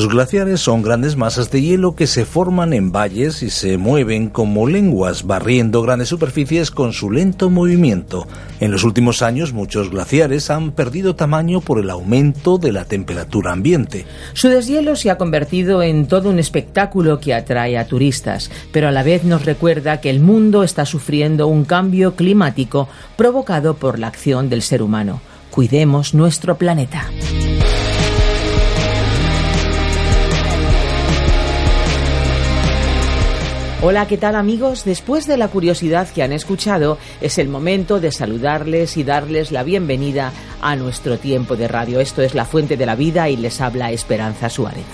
Los glaciares son grandes masas de hielo que se forman en valles y se mueven como lenguas, barriendo grandes superficies con su lento movimiento. En los últimos años muchos glaciares han perdido tamaño por el aumento de la temperatura ambiente. Su deshielo se ha convertido en todo un espectáculo que atrae a turistas, pero a la vez nos recuerda que el mundo está sufriendo un cambio climático provocado por la acción del ser humano. Cuidemos nuestro planeta. Hola, ¿qué tal amigos? Después de la curiosidad que han escuchado, es el momento de saludarles y darles la bienvenida a nuestro tiempo de radio. Esto es La Fuente de la Vida y les habla Esperanza Suárez.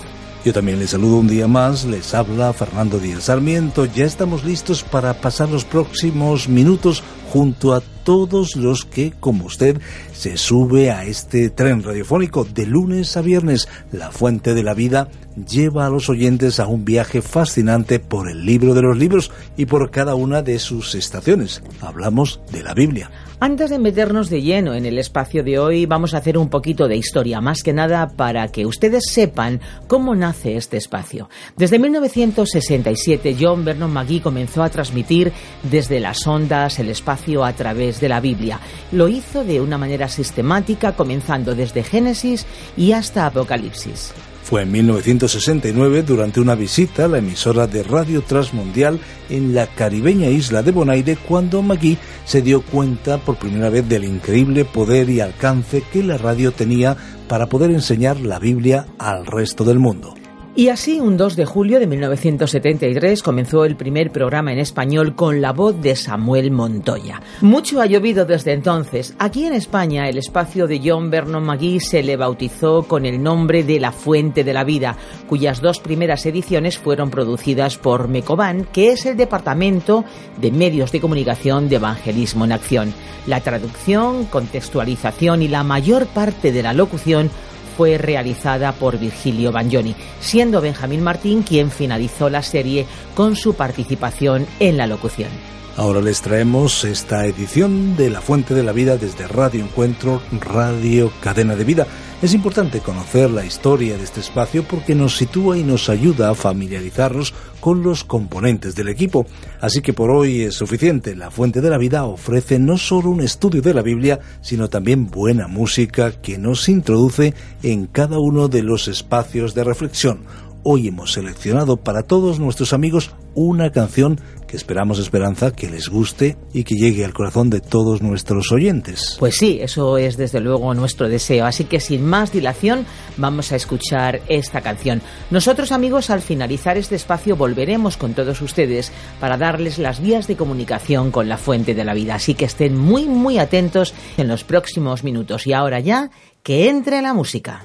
Yo también les saludo un día más, les habla Fernando Díaz Sarmiento. Ya estamos listos para pasar los próximos minutos junto a todos los que, como usted, se sube a este tren radiofónico de lunes a viernes. La Fuente de la Vida lleva a los oyentes a un viaje fascinante por el libro de los libros y por cada una de sus estaciones. Hablamos de la Biblia. Antes de meternos de lleno en el espacio de hoy, vamos a hacer un poquito de historia, más que nada para que ustedes sepan cómo nace este espacio. Desde 1967, John Vernon McGee comenzó a transmitir desde las ondas el espacio a través de la Biblia. Lo hizo de una manera sistemática, comenzando desde Génesis y hasta Apocalipsis. Fue en 1969, durante una visita a la emisora de Radio Transmundial en la caribeña isla de Bonaire, cuando McGee se dio cuenta por primera vez del increíble poder y alcance que la radio tenía para poder enseñar la Biblia al resto del mundo. Y así, un 2 de julio de 1973 comenzó el primer programa en español con la voz de Samuel Montoya. Mucho ha llovido desde entonces. Aquí en España, el espacio de John Vernon McGee se le bautizó con el nombre de La Fuente de la Vida, cuyas dos primeras ediciones fueron producidas por Mecoban, que es el Departamento de Medios de Comunicación de Evangelismo en Acción. La traducción, contextualización y la mayor parte de la locución fue realizada por Virgilio Bagnoni, siendo Benjamín Martín quien finalizó la serie con su participación en la locución. Ahora les traemos esta edición de La Fuente de la Vida desde Radio Encuentro, Radio Cadena de Vida. Es importante conocer la historia de este espacio porque nos sitúa y nos ayuda a familiarizarnos con los componentes del equipo. Así que por hoy es suficiente. La Fuente de la Vida ofrece no solo un estudio de la Biblia, sino también buena música que nos introduce en cada uno de los espacios de reflexión. Hoy hemos seleccionado para todos nuestros amigos una canción que esperamos, Esperanza, que les guste y que llegue al corazón de todos nuestros oyentes. Pues sí, eso es desde luego nuestro deseo. Así que sin más dilación, vamos a escuchar esta canción. Nosotros, amigos, al finalizar este espacio volveremos con todos ustedes para darles las vías de comunicación con la fuente de la vida. Así que estén muy, muy atentos en los próximos minutos. Y ahora ya, que entre la música.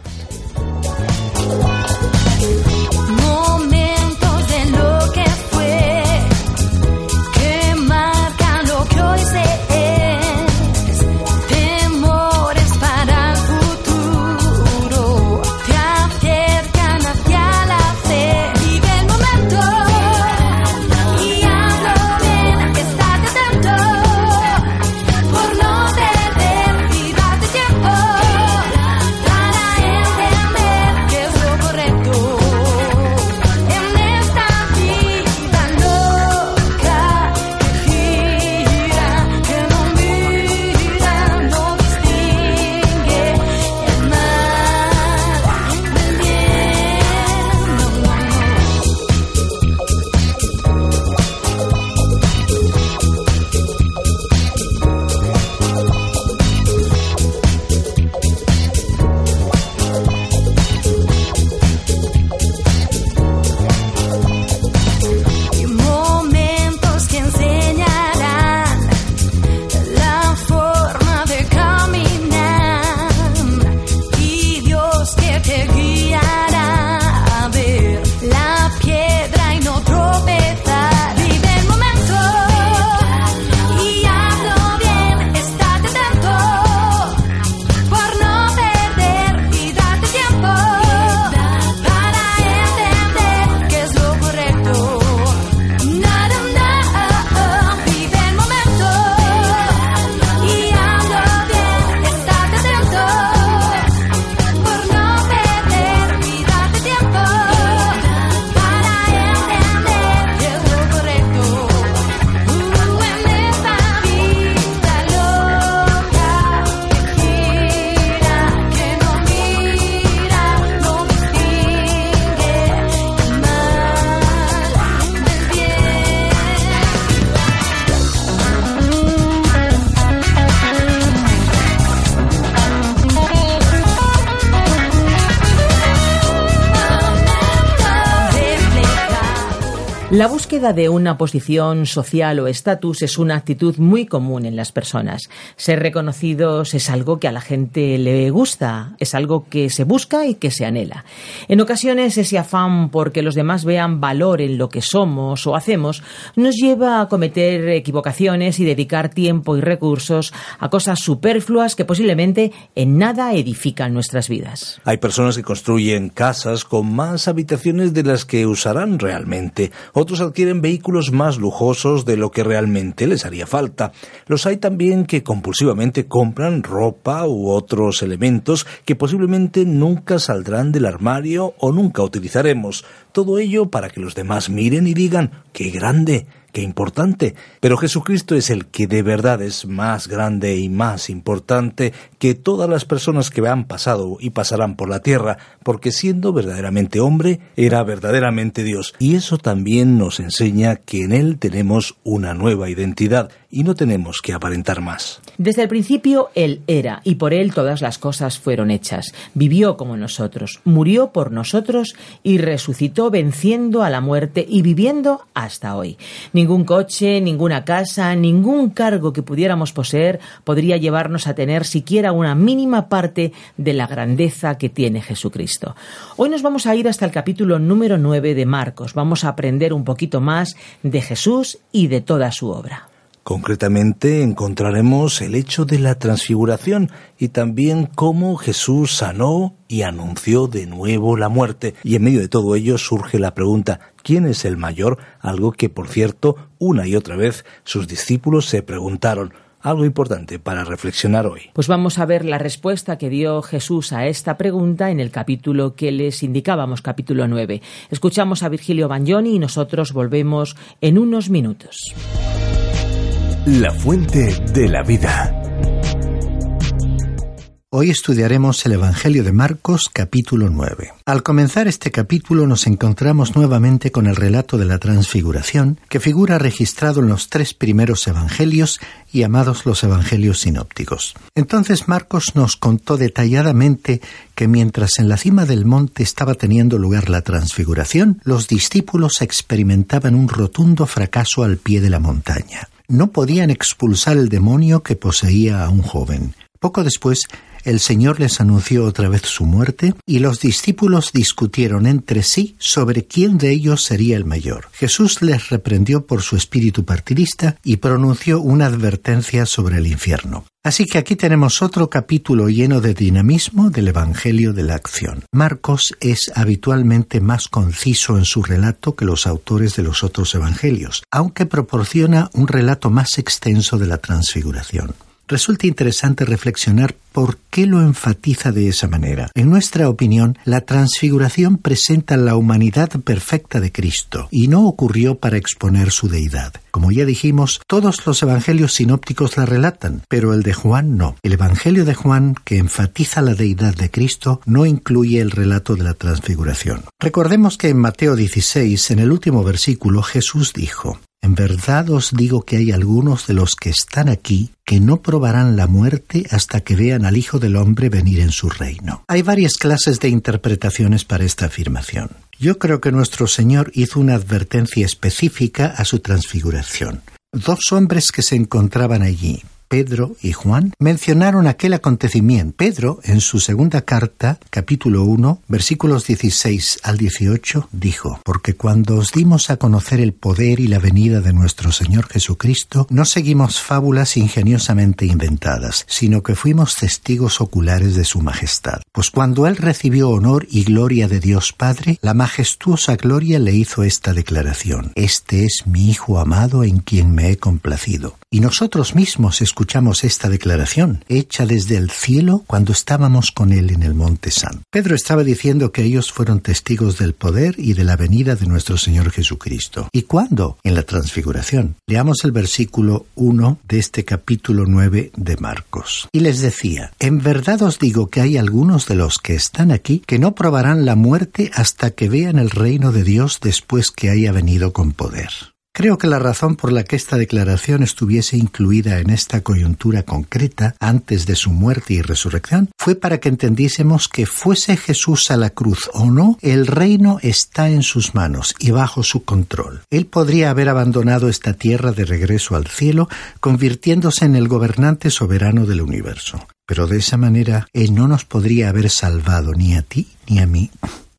La de una posición social o estatus es una actitud muy común en las personas. Ser reconocidos es algo que a la gente le gusta, es algo que se busca y que se anhela. En ocasiones ese afán porque los demás vean valor en lo que somos o hacemos nos lleva a cometer equivocaciones y dedicar tiempo y recursos a cosas superfluas que posiblemente en nada edifican nuestras vidas. Hay personas que construyen casas con más habitaciones de las que usarán realmente otros adquieren vehículos más lujosos de lo que realmente les haría falta. Los hay también que compulsivamente compran ropa u otros elementos que posiblemente nunca saldrán del armario o nunca utilizaremos. Todo ello para que los demás miren y digan, ¡qué grande! Qué importante. Pero Jesucristo es el que de verdad es más grande y más importante que todas las personas que han pasado y pasarán por la tierra, porque siendo verdaderamente hombre, era verdaderamente Dios. Y eso también nos enseña que en Él tenemos una nueva identidad y no tenemos que aparentar más. Desde el principio Él era, y por Él todas las cosas fueron hechas. Vivió como nosotros, murió por nosotros y resucitó venciendo a la muerte y viviendo hasta hoy. Ningún coche, ninguna casa, ningún cargo que pudiéramos poseer podría llevarnos a tener siquiera una mínima parte de la grandeza que tiene Jesucristo. Hoy nos vamos a ir hasta el capítulo número 9 de Marcos. Vamos a aprender un poquito más de Jesús y de toda su obra. Concretamente encontraremos el hecho de la transfiguración y también cómo Jesús sanó y anunció de nuevo la muerte. Y en medio de todo ello surge la pregunta, ¿quién es el mayor? Algo que, por cierto, una y otra vez sus discípulos se preguntaron. Algo importante para reflexionar hoy. Pues vamos a ver la respuesta que dio Jesús a esta pregunta en el capítulo que les indicábamos, capítulo 9. Escuchamos a Virgilio Bagnoni y nosotros volvemos en unos minutos. La fuente de la vida. Hoy estudiaremos el Evangelio de Marcos capítulo 9. Al comenzar este capítulo nos encontramos nuevamente con el relato de la transfiguración que figura registrado en los tres primeros Evangelios llamados los Evangelios sinópticos. Entonces Marcos nos contó detalladamente que mientras en la cima del monte estaba teniendo lugar la transfiguración, los discípulos experimentaban un rotundo fracaso al pie de la montaña no podían expulsar el demonio que poseía a un joven. Poco después, el Señor les anunció otra vez su muerte y los discípulos discutieron entre sí sobre quién de ellos sería el mayor. Jesús les reprendió por su espíritu partidista y pronunció una advertencia sobre el infierno. Así que aquí tenemos otro capítulo lleno de dinamismo del Evangelio de la Acción. Marcos es habitualmente más conciso en su relato que los autores de los otros Evangelios, aunque proporciona un relato más extenso de la transfiguración. Resulta interesante reflexionar por qué lo enfatiza de esa manera. En nuestra opinión, la transfiguración presenta la humanidad perfecta de Cristo y no ocurrió para exponer su deidad. Como ya dijimos, todos los evangelios sinópticos la relatan, pero el de Juan no. El evangelio de Juan, que enfatiza la deidad de Cristo, no incluye el relato de la transfiguración. Recordemos que en Mateo 16, en el último versículo, Jesús dijo, en verdad os digo que hay algunos de los que están aquí que no probarán la muerte hasta que vean al Hijo del Hombre venir en su reino. Hay varias clases de interpretaciones para esta afirmación. Yo creo que nuestro Señor hizo una advertencia específica a su transfiguración. Dos hombres que se encontraban allí, Pedro y Juan mencionaron aquel acontecimiento. Pedro, en su segunda carta, capítulo 1, versículos 16 al 18, dijo, Porque cuando os dimos a conocer el poder y la venida de nuestro Señor Jesucristo, no seguimos fábulas ingeniosamente inventadas, sino que fuimos testigos oculares de su majestad. Pues cuando Él recibió honor y gloria de Dios Padre, la majestuosa gloria le hizo esta declaración, Este es mi Hijo amado en quien me he complacido. Y nosotros mismos escuchamos escuchamos esta declaración, hecha desde el cielo cuando estábamos con él en el Monte Santo. Pedro estaba diciendo que ellos fueron testigos del poder y de la venida de nuestro Señor Jesucristo. ¿Y cuándo? En la transfiguración. Leamos el versículo 1 de este capítulo 9 de Marcos. Y les decía, en verdad os digo que hay algunos de los que están aquí que no probarán la muerte hasta que vean el reino de Dios después que haya venido con poder. Creo que la razón por la que esta declaración estuviese incluida en esta coyuntura concreta antes de su muerte y resurrección fue para que entendiésemos que fuese Jesús a la cruz o no, el reino está en sus manos y bajo su control. Él podría haber abandonado esta tierra de regreso al cielo, convirtiéndose en el gobernante soberano del universo. Pero de esa manera Él no nos podría haber salvado ni a ti ni a mí.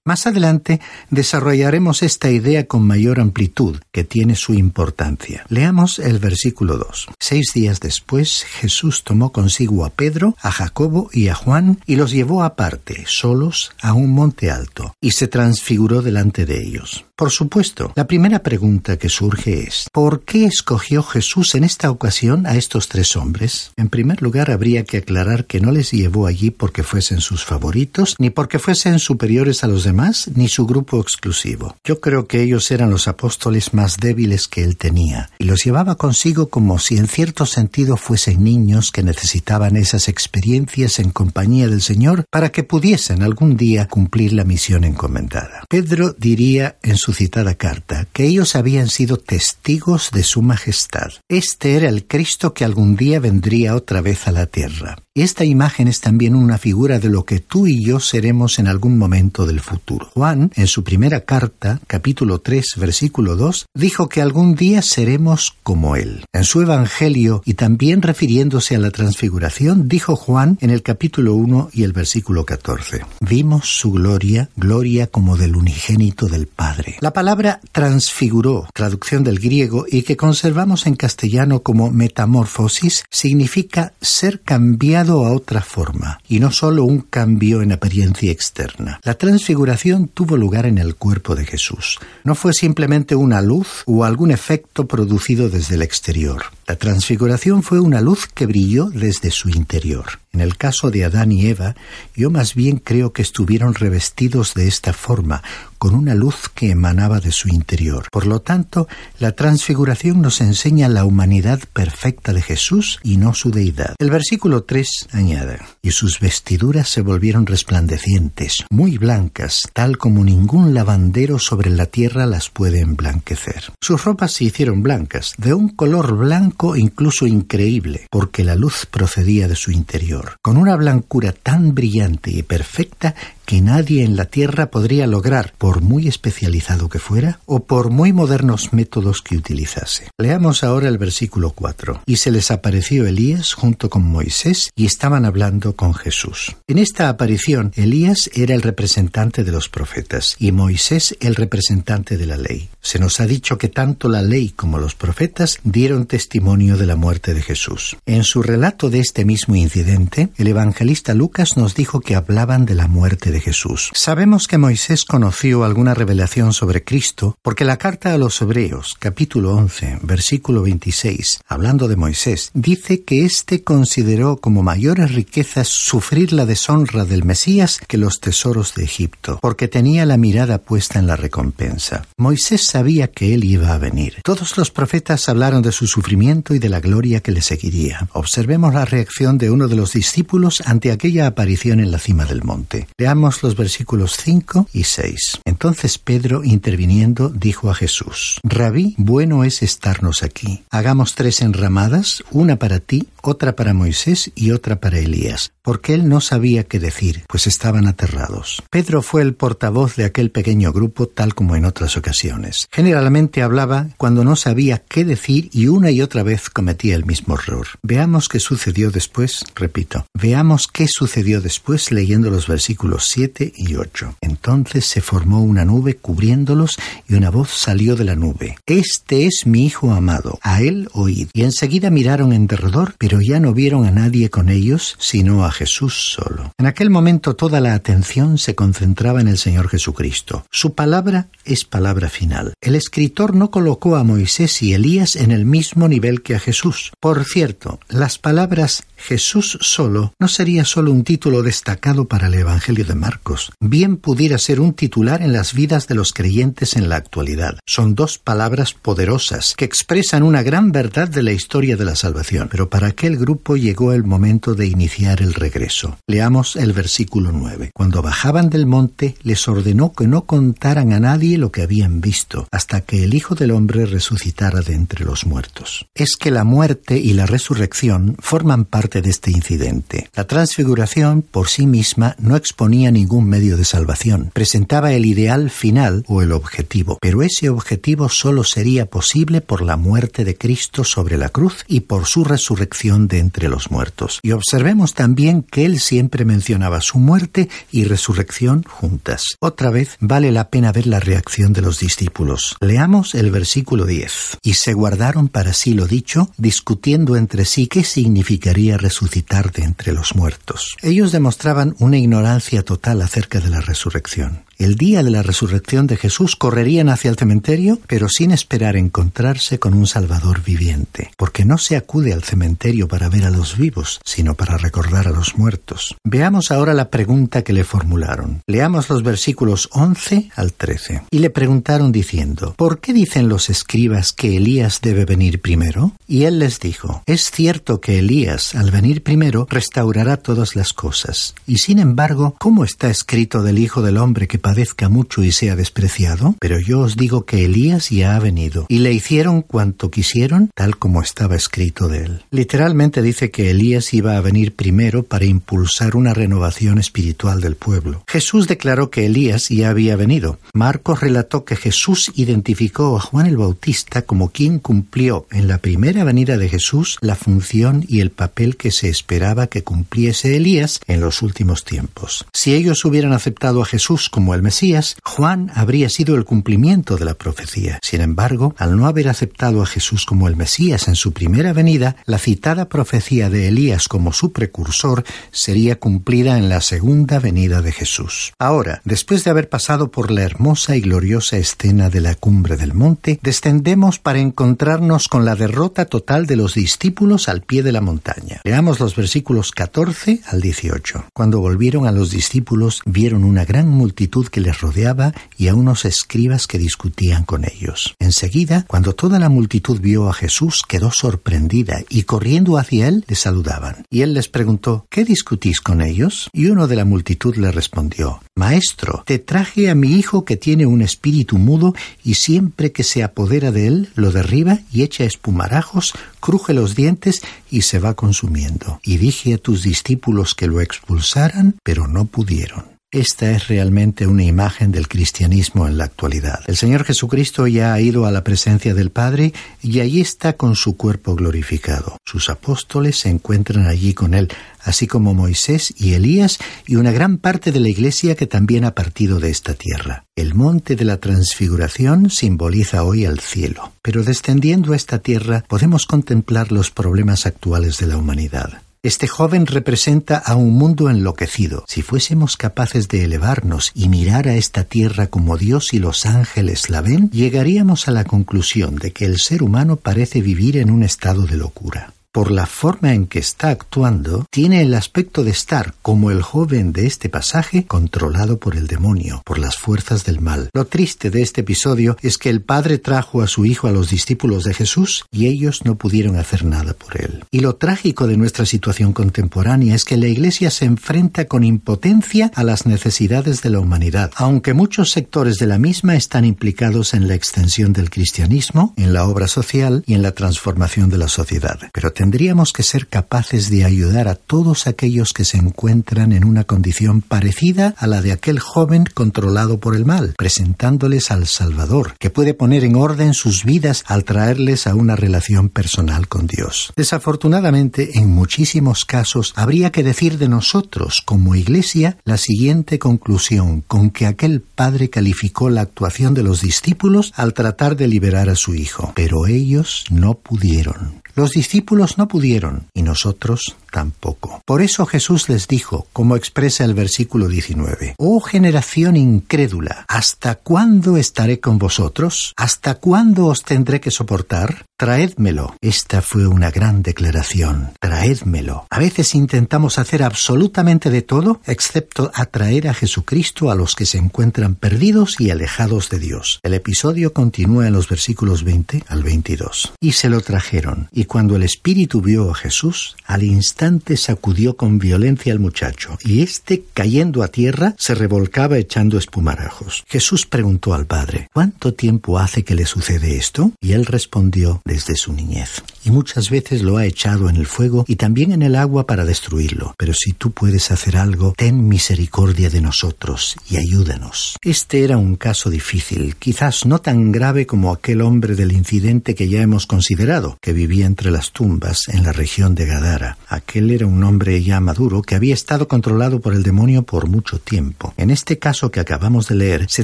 Más adelante desarrollaremos esta idea con mayor amplitud, que tiene su importancia. Leamos el versículo 2. Seis días después, Jesús tomó consigo a Pedro, a Jacobo y a Juan y los llevó aparte, solos, a un monte alto, y se transfiguró delante de ellos. Por supuesto, la primera pregunta que surge es, ¿por qué escogió Jesús en esta ocasión a estos tres hombres? En primer lugar, habría que aclarar que no les llevó allí porque fuesen sus favoritos, ni porque fuesen superiores a los demás, ni su grupo exclusivo. Yo creo que ellos eran los apóstoles más débiles que él tenía, y los llevaba consigo como si en cierto sentido fuesen niños que necesitaban esas experiencias en compañía del Señor para que pudiesen algún día cumplir la misión encomendada. Pedro diría en su citada carta que ellos habían sido testigos de su majestad. Este era el Cristo que algún día vendría otra vez a la tierra. Esta imagen es también una figura de lo que tú y yo seremos en algún momento del futuro. Juan, en su primera carta, capítulo 3, versículo 2, dijo que algún día seremos como Él. En su Evangelio, y también refiriéndose a la transfiguración, dijo Juan en el capítulo 1 y el versículo 14, Vimos su gloria, gloria como del unigénito del Padre. La palabra transfiguró, traducción del griego, y que conservamos en castellano como metamorfosis, significa ser cambiado a otra forma, y no solo un cambio en apariencia externa. La transfiguración tuvo lugar en el cuerpo de Jesús. No fue simplemente una luz o algún efecto producido desde el exterior. La transfiguración fue una luz que brilló desde su interior. En el caso de Adán y Eva, yo más bien creo que estuvieron revestidos de esta forma, con una luz que emanaba de su interior. Por lo tanto, la transfiguración nos enseña la humanidad perfecta de Jesús y no su deidad. El versículo 3 añade, y sus vestiduras se volvieron resplandecientes, muy blancas, tal como ningún lavandero sobre la tierra las puede emblanquecer. Sus ropas se hicieron blancas, de un color blanco incluso increíble, porque la luz procedía de su interior, con una blancura tan brillante y perfecta que nadie en la Tierra podría lograr, por muy especializado que fuera o por muy modernos métodos que utilizase. Leamos ahora el versículo 4. Y se les apareció Elías junto con Moisés y estaban hablando con Jesús. En esta aparición, Elías era el representante de los profetas y Moisés el representante de la ley. Se nos ha dicho que tanto la ley como los profetas dieron testimonio de la muerte de Jesús. En su relato de este mismo incidente, el evangelista Lucas nos dijo que hablaban de la muerte de Jesús. Sabemos que Moisés conoció alguna revelación sobre Cristo porque la carta a los Hebreos, capítulo 11, versículo 26, hablando de Moisés, dice que éste consideró como mayores riquezas sufrir la deshonra del Mesías que los tesoros de Egipto, porque tenía la mirada puesta en la recompensa. Moisés sabía que él iba a venir. Todos los profetas hablaron de su sufrimiento y de la gloria que le seguiría. Observemos la reacción de uno de los discípulos ante aquella aparición en la cima del monte. Leamos los versículos 5 y 6. Entonces Pedro, interviniendo, dijo a Jesús, Rabí, bueno es estarnos aquí. Hagamos tres enramadas, una para ti, otra para Moisés y otra para Elías, porque él no sabía qué decir, pues estaban aterrados. Pedro fue el portavoz de aquel pequeño grupo tal como en otras ocasiones. Generalmente hablaba cuando no sabía qué decir y una y otra vez cometía el mismo error. Veamos qué sucedió después, repito, veamos qué sucedió después leyendo los versículos 7 y 8. Entonces se formó una nube cubriéndolos y una voz salió de la nube. Este es mi Hijo amado, a él oíd. Y enseguida miraron en derredor, pero ya no vieron a nadie con ellos, sino a Jesús solo. En aquel momento toda la atención se concentraba en el Señor Jesucristo. Su palabra es palabra final. El escritor no colocó a Moisés y Elías en el mismo nivel que a Jesús. Por cierto, las palabras Jesús solo no sería solo un título destacado para el Evangelio de Marcos, bien pudiera ser un titular en las vidas de los creyentes en la actualidad. Son dos palabras poderosas que expresan una gran verdad de la historia de la salvación. Pero ¿para aquel grupo llegó el momento de iniciar el regreso. Leamos el versículo 9. Cuando bajaban del monte, les ordenó que no contaran a nadie lo que habían visto, hasta que el Hijo del Hombre resucitara de entre los muertos. Es que la muerte y la resurrección forman parte de este incidente. La transfiguración, por sí misma, no exponía ningún medio de salvación. Presentaba el ideal final o el objetivo, pero ese objetivo solo sería posible por la muerte de Cristo sobre la cruz y por su resurrección de entre los muertos. Y observemos también que él siempre mencionaba su muerte y resurrección juntas. Otra vez vale la pena ver la reacción de los discípulos. Leamos el versículo 10. Y se guardaron para sí lo dicho, discutiendo entre sí qué significaría resucitar de entre los muertos. Ellos demostraban una ignorancia total acerca de la resurrección. El día de la resurrección de Jesús correrían hacia el cementerio, pero sin esperar encontrarse con un Salvador viviente, porque no se acude al cementerio para ver a los vivos, sino para recordar a los muertos. Veamos ahora la pregunta que le formularon. Leamos los versículos 11 al 13. Y le preguntaron diciendo, ¿por qué dicen los escribas que Elías debe venir primero? Y él les dijo, es cierto que Elías, al venir primero, restaurará todas las cosas. Y sin embargo, ¿cómo está escrito del Hijo del Hombre que padezca mucho y sea despreciado? Pero yo os digo que Elías ya ha venido, y le hicieron cuanto quisieron, tal como estaba escrito de él. Literalmente dice que Elías iba a venir primero para impulsar una renovación espiritual del pueblo. Jesús declaró que Elías ya había venido. Marcos relató que Jesús identificó a Juan el Bautista como quien cumplió en la primera venida de Jesús la función y el papel que se esperaba que cumpliese Elías en los últimos tiempos. Si ellos hubieran aceptado a Jesús como el Mesías, Juan habría sido el cumplimiento de la profecía. Sin embargo, al no haber aceptado a Jesús como el Mesías en su primera venida, la citada profecía de Elías como su precursor sería cumplida en la segunda venida de Jesús. Ahora, después de haber pasado por la hermosa y gloriosa escena de la cumbre del monte, descendemos para encontrarnos con la derrota total de los discípulos al pie de la montaña. Leamos los versículos 14 al 18. Cuando volvieron a los discípulos, vieron una gran multitud que les rodeaba y a unos escribas que discutían con ellos. Enseguida, cuando toda la multitud vio a Jesús, quedó sorprendida y corriendo hacia él le saludaban. Y él les preguntó, ¿qué discutís con ellos? Y uno de la multitud le respondió, Maestro, te traje a mi hijo que tiene un espíritu mudo y siempre que se apodera de él lo derriba y echa espumarajos, cruje los dientes y se va consumiendo. Y dije a tus discípulos que lo expulsaran, pero no pudieron. Esta es realmente una imagen del cristianismo en la actualidad. El Señor Jesucristo ya ha ido a la presencia del Padre y allí está con su cuerpo glorificado. Sus apóstoles se encuentran allí con Él, así como Moisés y Elías y una gran parte de la Iglesia que también ha partido de esta tierra. El monte de la transfiguración simboliza hoy al cielo, pero descendiendo a esta tierra podemos contemplar los problemas actuales de la humanidad. Este joven representa a un mundo enloquecido. Si fuésemos capaces de elevarnos y mirar a esta tierra como Dios y los ángeles la ven, llegaríamos a la conclusión de que el ser humano parece vivir en un estado de locura por la forma en que está actuando, tiene el aspecto de estar, como el joven de este pasaje, controlado por el demonio, por las fuerzas del mal. Lo triste de este episodio es que el padre trajo a su hijo a los discípulos de Jesús y ellos no pudieron hacer nada por él. Y lo trágico de nuestra situación contemporánea es que la Iglesia se enfrenta con impotencia a las necesidades de la humanidad, aunque muchos sectores de la misma están implicados en la extensión del cristianismo, en la obra social y en la transformación de la sociedad. Pero tendríamos que ser capaces de ayudar a todos aquellos que se encuentran en una condición parecida a la de aquel joven controlado por el mal, presentándoles al Salvador, que puede poner en orden sus vidas al traerles a una relación personal con Dios. Desafortunadamente, en muchísimos casos, habría que decir de nosotros, como Iglesia, la siguiente conclusión con que aquel padre calificó la actuación de los discípulos al tratar de liberar a su hijo. Pero ellos no pudieron. Los discípulos no pudieron y nosotros tampoco. Por eso Jesús les dijo, como expresa el versículo 19, Oh generación incrédula, ¿hasta cuándo estaré con vosotros? ¿Hasta cuándo os tendré que soportar? Traédmelo. Esta fue una gran declaración. Traédmelo. A veces intentamos hacer absolutamente de todo, excepto atraer a Jesucristo a los que se encuentran perdidos y alejados de Dios. El episodio continúa en los versículos 20 al 22. Y se lo trajeron, y cuando el Espíritu vio a Jesús, al instante sacudió con violencia al muchacho, y éste, cayendo a tierra, se revolcaba echando espumarajos. Jesús preguntó al padre, ¿cuánto tiempo hace que le sucede esto? Y él respondió, desde su niñez. Y muchas veces lo ha echado en el fuego y también en el agua para destruirlo. Pero si tú puedes hacer algo, ten misericordia de nosotros y ayúdanos. Este era un caso difícil, quizás no tan grave como aquel hombre del incidente que ya hemos considerado, que vivía entre las tumbas en la región de Gadara. Aquel era un hombre ya maduro que había estado controlado por el demonio por mucho tiempo. En este caso que acabamos de leer, se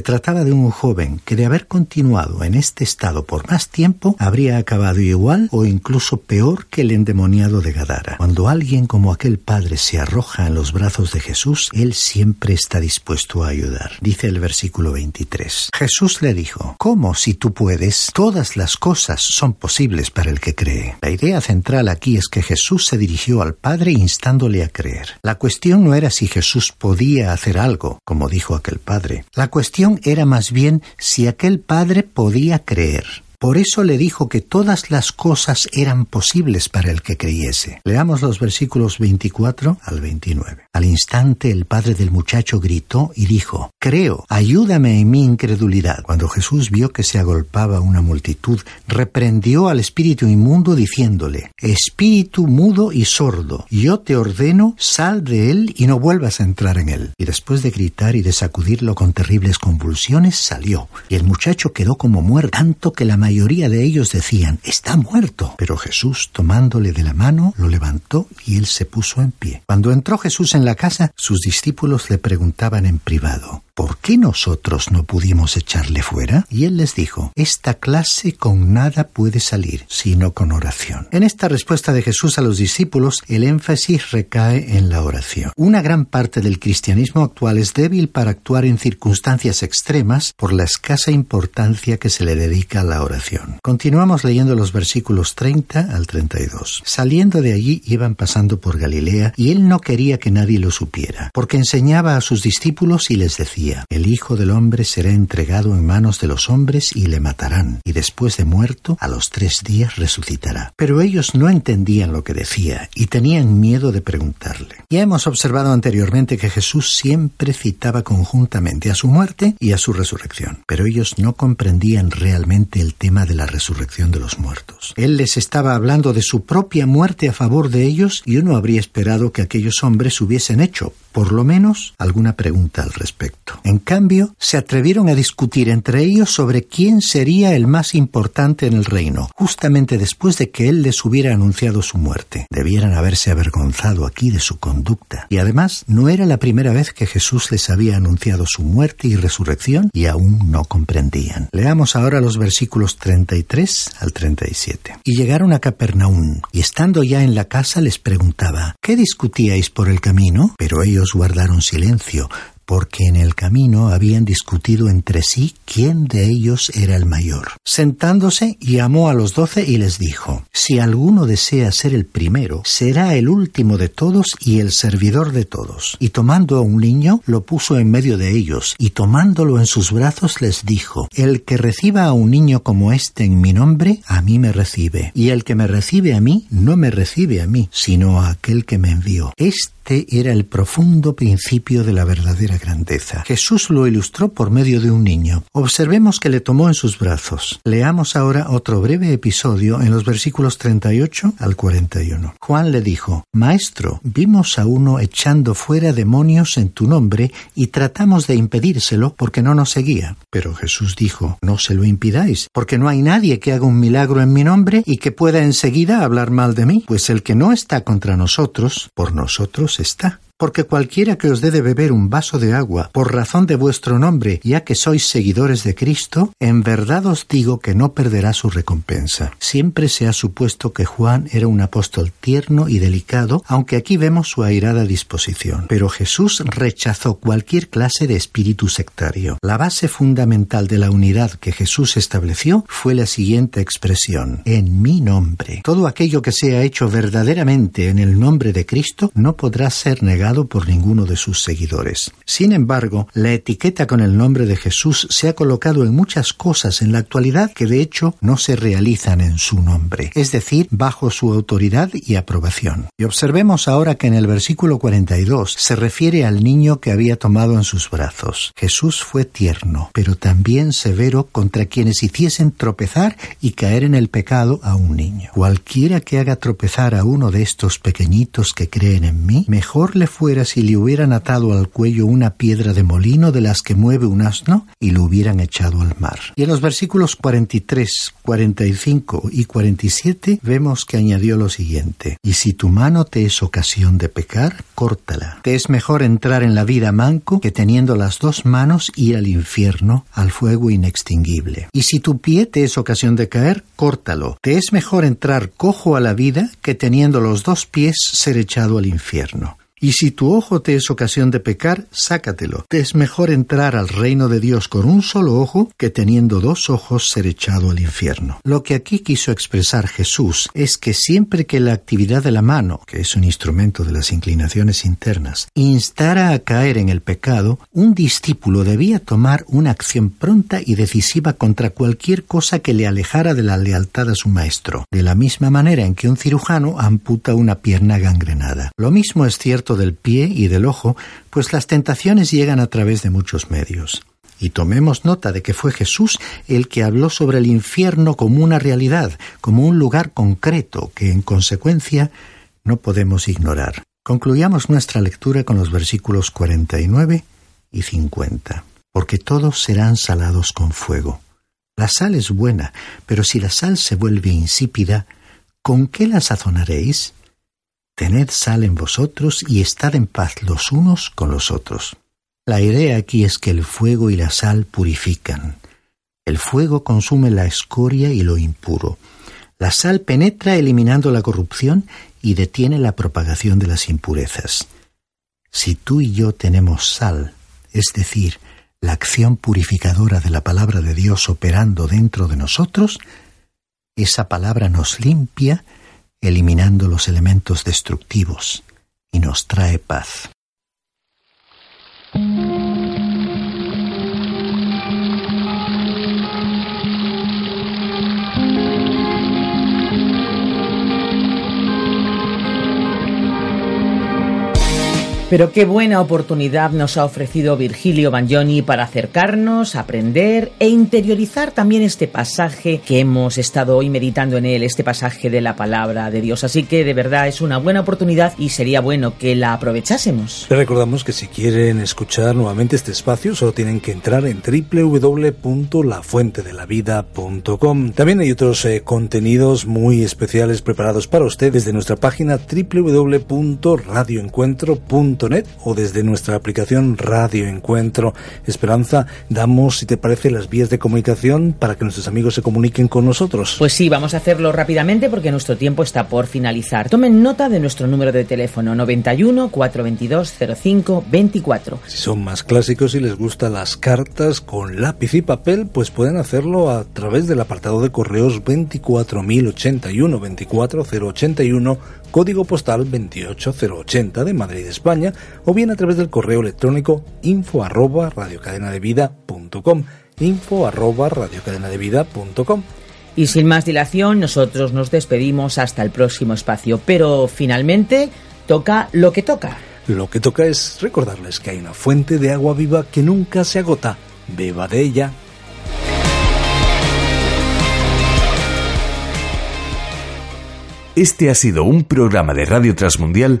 trataba de un joven que de haber continuado en este estado por más tiempo habría acabado igual o incluso peor que el endemoniado de Gadara. Cuando alguien como aquel padre se arroja en los brazos de Jesús, él siempre está dispuesto a ayudar. Dice el versículo 23. Jesús le dijo, ¿cómo si tú puedes? Todas las cosas son posibles para el que cree. La idea central aquí es que Jesús se dirigió al Padre instándole a creer. La cuestión no era si Jesús podía hacer algo, como dijo aquel Padre. La cuestión era más bien si aquel Padre podía creer. Por eso le dijo que todas las cosas eran posibles para el que creyese. Leamos los versículos 24 al 29. Al instante el padre del muchacho gritó y dijo, Creo, ayúdame en mi incredulidad. Cuando Jesús vio que se agolpaba una multitud, reprendió al espíritu inmundo diciéndole, Espíritu mudo y sordo, yo te ordeno, sal de él y no vuelvas a entrar en él. Y después de gritar y de sacudirlo con terribles convulsiones, salió. Y el muchacho quedó como muerto, tanto que la mayoría de ellos decían, está muerto. Pero Jesús, tomándole de la mano, lo levantó y él se puso en pie. Cuando entró Jesús en la casa, sus discípulos le preguntaban en privado, ¿por qué nosotros no pudimos echarle fuera? Y él les dijo, esta clase con nada puede salir, sino con oración. En esta respuesta de Jesús a los discípulos, el énfasis recae en la oración. Una gran parte del cristianismo actual es débil para actuar en circunstancias extremas por la escasa importancia que se le dedica a la oración. Continuamos leyendo los versículos 30 al 32. Saliendo de allí iban pasando por Galilea y él no quería que nadie lo supiera, porque enseñaba a sus discípulos y les decía, el Hijo del Hombre será entregado en manos de los hombres y le matarán, y después de muerto, a los tres días resucitará. Pero ellos no entendían lo que decía y tenían miedo de preguntarle. Ya hemos observado anteriormente que Jesús siempre citaba conjuntamente a su muerte y a su resurrección, pero ellos no comprendían realmente el tema de la resurrección de los muertos. Él les estaba hablando de su propia muerte a favor de ellos y uno habría esperado que aquellos hombres hubiesen hecho, por lo menos, alguna pregunta al respecto. En cambio, se atrevieron a discutir entre ellos sobre quién sería el más importante en el reino, justamente después de que él les hubiera anunciado su muerte. Debieran haberse avergonzado aquí de su conducta. Y además, no era la primera vez que Jesús les había anunciado su muerte y resurrección y aún no comprendían. Leamos ahora los versículos 33 al 37. Y llegaron a Capernaum, y estando ya en la casa les preguntaba, ¿qué discutíais por el camino? Pero ellos guardaron silencio, porque en el camino habían discutido entre sí quién de ellos era el mayor. Sentándose, llamó a los doce y les dijo, Si alguno desea ser el primero, será el último de todos y el servidor de todos. Y tomando a un niño, lo puso en medio de ellos, y tomándolo en sus brazos les dijo, El que reciba a un niño como este en mi nombre, a mí me recibe, y el que me recibe a mí, no me recibe a mí, sino a aquel que me envió. Este era el profundo principio de la verdadera grandeza. Jesús lo ilustró por medio de un niño. Observemos que le tomó en sus brazos. Leamos ahora otro breve episodio en los versículos 38 al 41. Juan le dijo, Maestro, vimos a uno echando fuera demonios en tu nombre y tratamos de impedírselo porque no nos seguía. Pero Jesús dijo, No se lo impidáis, porque no hay nadie que haga un milagro en mi nombre y que pueda enseguida hablar mal de mí, pues el que no está contra nosotros, por nosotros está. Porque cualquiera que os dé de beber un vaso de agua por razón de vuestro nombre, ya que sois seguidores de Cristo, en verdad os digo que no perderá su recompensa. Siempre se ha supuesto que Juan era un apóstol tierno y delicado, aunque aquí vemos su airada disposición. Pero Jesús rechazó cualquier clase de espíritu sectario. La base fundamental de la unidad que Jesús estableció fue la siguiente expresión, en mi nombre. Todo aquello que sea hecho verdaderamente en el nombre de Cristo no podrá ser negado por ninguno de sus seguidores. Sin embargo, la etiqueta con el nombre de Jesús se ha colocado en muchas cosas en la actualidad que de hecho no se realizan en su nombre, es decir, bajo su autoridad y aprobación. Y observemos ahora que en el versículo 42 se refiere al niño que había tomado en sus brazos. Jesús fue tierno, pero también severo contra quienes hiciesen tropezar y caer en el pecado a un niño. Cualquiera que haga tropezar a uno de estos pequeñitos que creen en mí, mejor le fuera si le hubieran atado al cuello una piedra de molino de las que mueve un asno y lo hubieran echado al mar. Y en los versículos 43, 45 y 47 vemos que añadió lo siguiente, y si tu mano te es ocasión de pecar, córtala. Te es mejor entrar en la vida manco que teniendo las dos manos ir al infierno, al fuego inextinguible. Y si tu pie te es ocasión de caer, córtalo. Te es mejor entrar cojo a la vida que teniendo los dos pies ser echado al infierno. Y si tu ojo te es ocasión de pecar, sácatelo. Te es mejor entrar al reino de Dios con un solo ojo que teniendo dos ojos ser echado al infierno. Lo que aquí quiso expresar Jesús es que siempre que la actividad de la mano, que es un instrumento de las inclinaciones internas, instara a caer en el pecado, un discípulo debía tomar una acción pronta y decisiva contra cualquier cosa que le alejara de la lealtad a su maestro, de la misma manera en que un cirujano amputa una pierna gangrenada. Lo mismo es cierto del pie y del ojo, pues las tentaciones llegan a través de muchos medios. Y tomemos nota de que fue Jesús el que habló sobre el infierno como una realidad, como un lugar concreto que, en consecuencia, no podemos ignorar. Concluyamos nuestra lectura con los versículos 49 y 50. Porque todos serán salados con fuego. La sal es buena, pero si la sal se vuelve insípida, ¿con qué la sazonaréis? Tened sal en vosotros y estad en paz los unos con los otros. La idea aquí es que el fuego y la sal purifican. El fuego consume la escoria y lo impuro. La sal penetra eliminando la corrupción y detiene la propagación de las impurezas. Si tú y yo tenemos sal, es decir, la acción purificadora de la palabra de Dios operando dentro de nosotros, esa palabra nos limpia eliminando los elementos destructivos y nos trae paz. Pero qué buena oportunidad nos ha ofrecido Virgilio Bagnoni para acercarnos, aprender e interiorizar también este pasaje que hemos estado hoy meditando en él, este pasaje de la palabra de Dios. Así que de verdad es una buena oportunidad y sería bueno que la aprovechásemos. Les recordamos que si quieren escuchar nuevamente este espacio solo tienen que entrar en www.lafuentedelavida.com. También hay otros eh, contenidos muy especiales preparados para ustedes desde nuestra página www.radioencuentro.com o desde nuestra aplicación Radio Encuentro Esperanza damos, si te parece, las vías de comunicación para que nuestros amigos se comuniquen con nosotros. Pues sí, vamos a hacerlo rápidamente porque nuestro tiempo está por finalizar. Tomen nota de nuestro número de teléfono 91 422 05 24. Si son más clásicos y les gustan las cartas con lápiz y papel, pues pueden hacerlo a través del apartado de correos 24081 24081 código postal 28080 de Madrid, España, o bien a través del correo electrónico info arroba radiocadenadevida.com, info arroba radiocadenadevida.com. Y sin más dilación, nosotros nos despedimos hasta el próximo espacio, pero finalmente toca lo que toca. Lo que toca es recordarles que hay una fuente de agua viva que nunca se agota. Beba de ella. Este ha sido un programa de Radio Transmundial